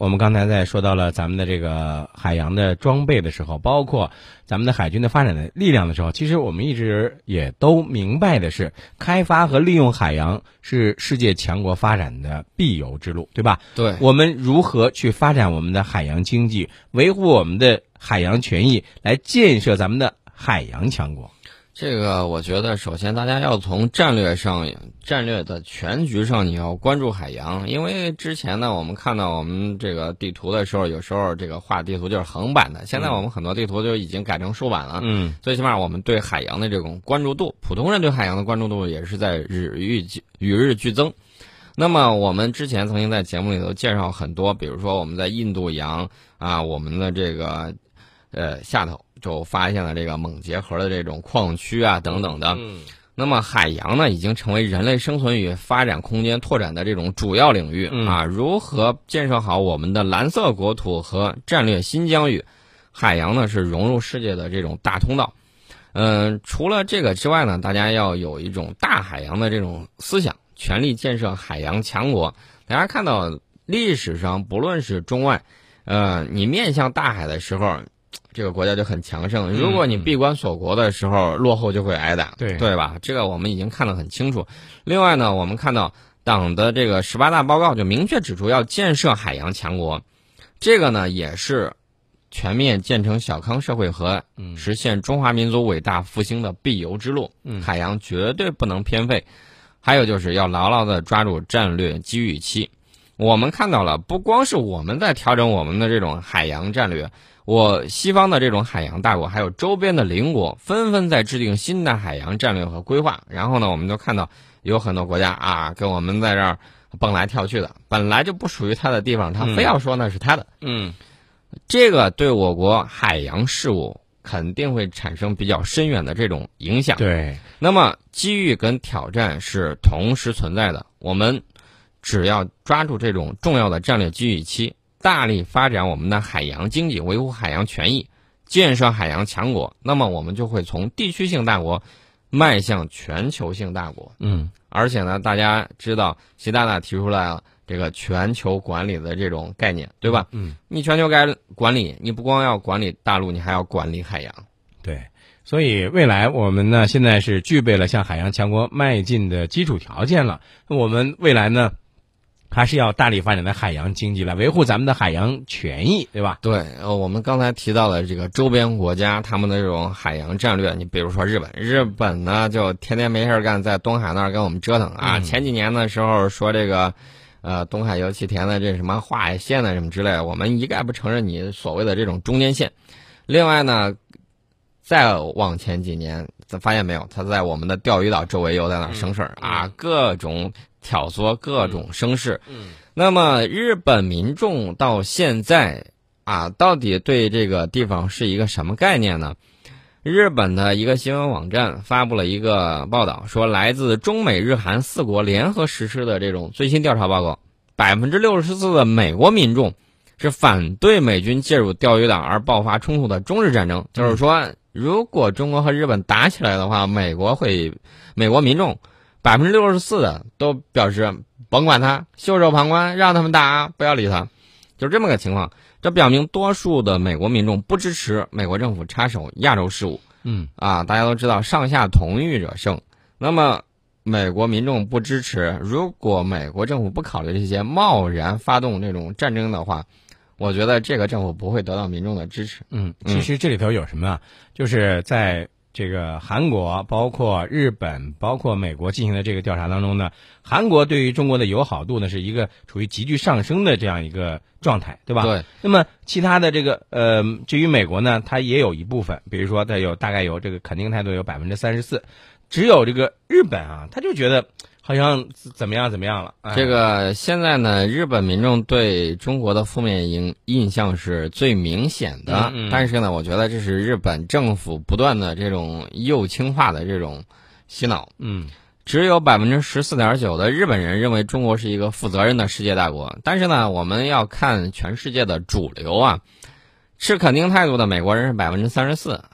我们刚才在说到了咱们的这个海洋的装备的时候，包括咱们的海军的发展的力量的时候，其实我们一直也都明白的是，开发和利用海洋是世界强国发展的必由之路，对吧？对，我们如何去发展我们的海洋经济，维护我们的海洋权益，来建设咱们的海洋强国？这个我觉得，首先大家要从战略上、战略的全局上，你要关注海洋。因为之前呢，我们看到我们这个地图的时候，有时候这个画地图就是横版的，现在我们很多地图就已经改成竖版了。嗯，最起码我们对海洋的这种关注度，普通人对海洋的关注度也是在日愈与日俱增。那么我们之前曾经在节目里头介绍很多，比如说我们在印度洋啊，我们的这个呃下头。就发现了这个锰结核的这种矿区啊等等的，那么海洋呢已经成为人类生存与发展空间拓展的这种主要领域啊。如何建设好我们的蓝色国土和战略新疆域？海洋呢是融入世界的这种大通道。嗯，除了这个之外呢，大家要有一种大海洋的这种思想，全力建设海洋强国。大家看到历史上不论是中外，呃，你面向大海的时候。这个国家就很强盛。如果你闭关锁国的时候落后，就会挨打，对对吧？这个我们已经看得很清楚。另外呢，我们看到党的这个十八大报告就明确指出要建设海洋强国，这个呢也是全面建成小康社会和实现中华民族伟大复兴的必由之路。海洋绝对不能偏废。还有就是要牢牢地抓住战略机遇期。我们看到了，不光是我们在调整我们的这种海洋战略。我西方的这种海洋大国，还有周边的邻国，纷纷在制定新的海洋战略和规划。然后呢，我们就看到有很多国家啊，跟我们在这儿蹦来跳去的，本来就不属于他的地方，他非要说那是他的。嗯，这个对我国海洋事务肯定会产生比较深远的这种影响。对，那么机遇跟挑战是同时存在的，我们只要抓住这种重要的战略机遇期。大力发展我们的海洋经济，维护海洋权益，建设海洋强国，那么我们就会从地区性大国迈向全球性大国。嗯，而且呢，大家知道，习大大提出来了这个全球管理的这种概念，对吧？嗯，你全球该管理，你不光要管理大陆，你还要管理海洋。对，所以未来我们呢，现在是具备了向海洋强国迈进的基础条件了。我们未来呢？还是要大力发展的海洋经济来维护咱们的海洋权益，对吧？对，呃，我们刚才提到了这个周边国家他们的这种海洋战略，你比如说日本，日本呢就天天没事干，在东海那儿跟我们折腾啊。前几年的时候说这个，呃，东海油气田的这什么划海线呢什么之类，我们一概不承认你所谓的这种中间线。另外呢，再往前几年，咱发现没有，他在我们的钓鱼岛周围又在那生事儿啊，各种。挑唆各种生事，嗯，那么日本民众到现在啊，到底对这个地方是一个什么概念呢？日本的一个新闻网站发布了一个报道，说来自中美日韩四国联合实施的这种最新调查报告，百分之六十四的美国民众是反对美军介入钓鱼岛而爆发冲突的中日战争，就是说，如果中国和日本打起来的话，美国会，美国民众。百分之六十四的都表示甭管他，袖手旁观，让他们打，不要理他，就是这么个情况。这表明多数的美国民众不支持美国政府插手亚洲事务。嗯，啊，大家都知道上下同欲者胜。那么美国民众不支持，如果美国政府不考虑这些，贸然发动这种战争的话，我觉得这个政府不会得到民众的支持。嗯，其实这里头有什么啊？就是在。这个韩国、包括日本、包括美国进行的这个调查当中呢，韩国对于中国的友好度呢是一个处于急剧上升的这样一个状态，对吧？对。那么其他的这个呃，至于美国呢，它也有一部分，比如说它有大概有这个肯定态度有百分之三十四，只有这个日本啊，他就觉得。好像怎么样怎么样了？这个现在呢，日本民众对中国的负面印印象是最明显的。但是呢，我觉得这是日本政府不断的这种右倾化的这种洗脑。嗯，只有百分之十四点九的日本人认为中国是一个负责任的世界大国。但是呢，我们要看全世界的主流啊。持肯定态度的美国人是百分之三十四，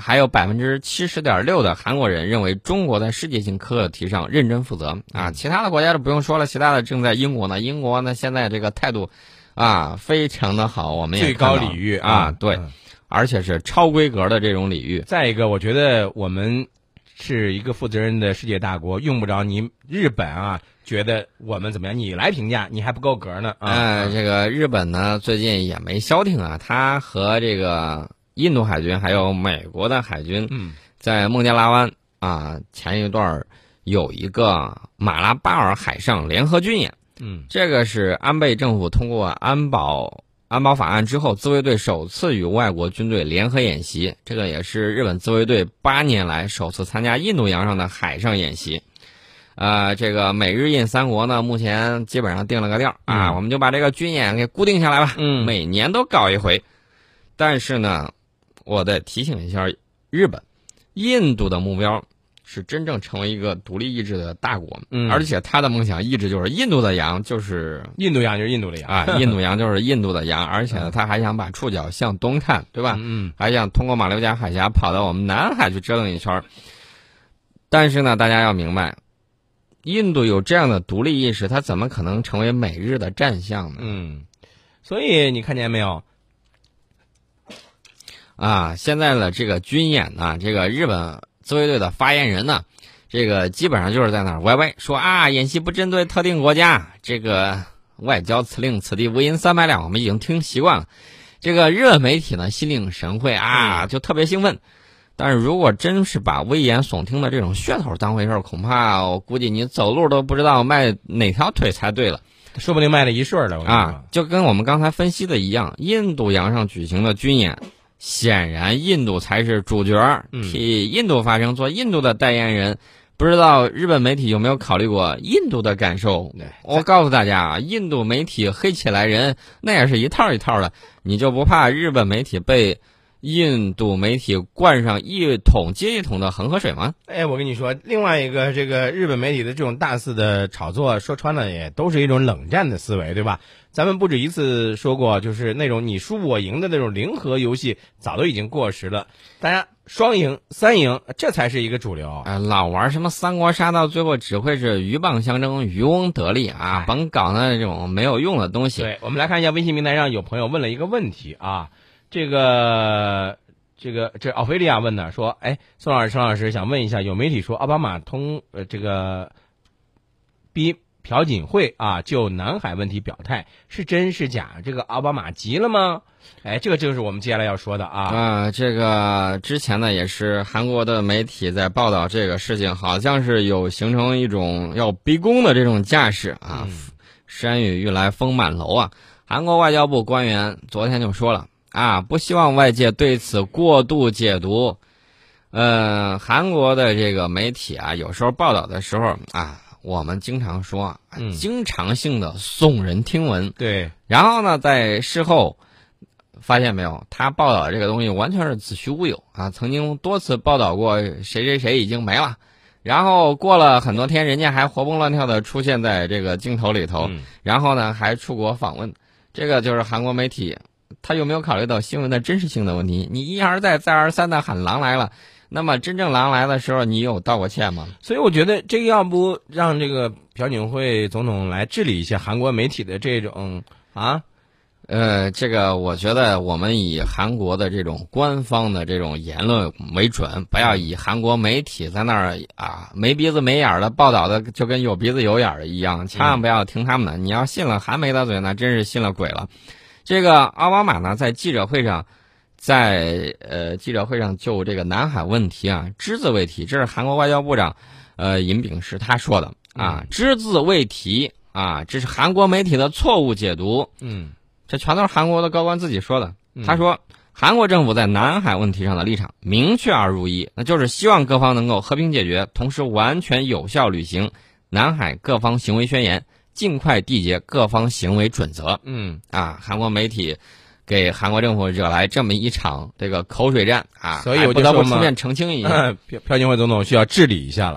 还有百分之七十点六的韩国人认为中国在世界性课题上认真负责啊。其他的国家就不用说了，其他的正在英国呢，英国呢现在这个态度啊，非常的好。我们也最高礼遇啊，对，嗯而且是超规格的这种礼遇。再一个，我觉得我们是一个负责任的世界大国，用不着你日本啊觉得我们怎么样，你来评价，你还不够格呢啊。呃，这个日本呢，最近也没消停啊，他和这个印度海军还有美国的海军嗯在孟加拉湾啊，前一段儿有一个马拉巴尔海上联合军演。嗯这个是安倍政府通过安保安保法案之后，自卫队首次与外国军队联合演习。这个也是日本自卫队八年来首次参加印度洋上的海上演习。呃，这个美日印三国呢，目前基本上定了个调儿啊，嗯我们就把这个军演给固定下来吧，嗯每年都搞一回。但是呢，我得提醒一下日本，印度的目标是真正成为一个独立意志的大国，嗯而且他的梦想意志就是印度的羊就是印度洋就是印度的羊啊，印度洋就是印度的羊，而且呢，他还想把触角向东看，对吧？嗯还想通过马六甲海峡跑到我们南海去折腾一圈儿。但是呢，大家要明白，印度有这样的独立意识，它怎么可能成为美日的战象呢？嗯，所以你看见没有？啊，现在的这个军演呢，这个日本自卫队的发言人呢，这个基本上就是在那儿歪歪说啊，演习不针对特定国家，这个外交辞令此地无银三百两，我们已经听习惯了。这个日本媒体呢，心领神会啊，就特别兴奋。但是如果真是把危言耸听的这种噱头当回事儿，恐怕我估计你走路都不知道迈哪条腿才对了。说不定迈了一顺儿了。啊，就跟我们刚才分析的一样，印度洋上举行的军演，显然印度才是主角替印度发声，做印度的代言人。不知道日本媒体有没有考虑过印度的感受？我告诉大家啊，印度媒体黑起来人那也是一套一套的，你就不怕日本媒体被印度媒体灌上一桶接一桶的恒河水吗？哎，我跟你说，另外一个这个日本媒体的这种大肆的炒作，说穿了也都是一种冷战的思维，对吧？咱们不止一次说过，就是那种你输我赢的那种零和游戏，早都已经过时了。大家双赢、三赢，这才是一个主流。啊，老玩什么三国杀，到最后只会是鹬蚌相争，渔翁得利啊！哎甭搞那种没有用的东西。对，我们来看一下微信平台上有朋友问了一个问题啊，这个这个这奥菲利亚问的说，哎，宋老师、陈老师想问一下，有媒体说奥巴马通呃这个逼朴槿惠啊就南海问题表态，是真是假？这个奥巴马急了吗？哎，这个就是我们接下来要说的啊。啊，这个之前呢也是韩国的媒体在报道这个事情，好像是有形成一种要逼宫的这种架势啊。嗯山雨欲来风满楼啊！韩国外交部官员昨天就说了啊，不希望外界对此过度解读。呃，韩国的这个媒体啊，有时候报道的时候啊，我们经常说经常性的耸人听闻，对，然后呢，在事后发现没有，他报道的这个东西完全是子虚乌有啊！曾经多次报道过谁谁谁已经没了，然后过了很多天，人家还活蹦乱跳的出现在这个镜头里头，嗯然后呢还出国访问，这个就是韩国媒体，他有没有考虑到新闻的真实性的问题？你一而再再而三的喊狼来了，那么真正狼来的时候，你有道过歉吗？所以我觉得这个要不让这个朴槿惠总统来治理一下韩国媒体的这种啊，呃，这个我觉得我们以韩国的这种官方的这种言论为准，不要以韩国媒体在那儿啊没鼻子没眼儿的报道的就跟有鼻子有眼儿的一样，千万不要听他们的。你要信了韩媒的嘴，那真是信了鬼了。这个奥巴马呢，在记者会上，在呃记者会上就这个南海问题啊只字未提，这是韩国外交部长呃尹炳世他说的。啊，只字未提啊，这是韩国媒体的错误解读。嗯。这全都是韩国的高官自己说的。嗯。他说，韩国政府在南海问题上的立场明确而如一，那就是希望各方能够和平解决，同时完全有效履行南海各方行为宣言，尽快缔结各方行为准则。嗯，啊，韩国媒体给韩国政府惹来这么一场这个口水战啊，所以我不得不我就说嘛出面澄清一下。朴朴槿惠总统需要治理一下了。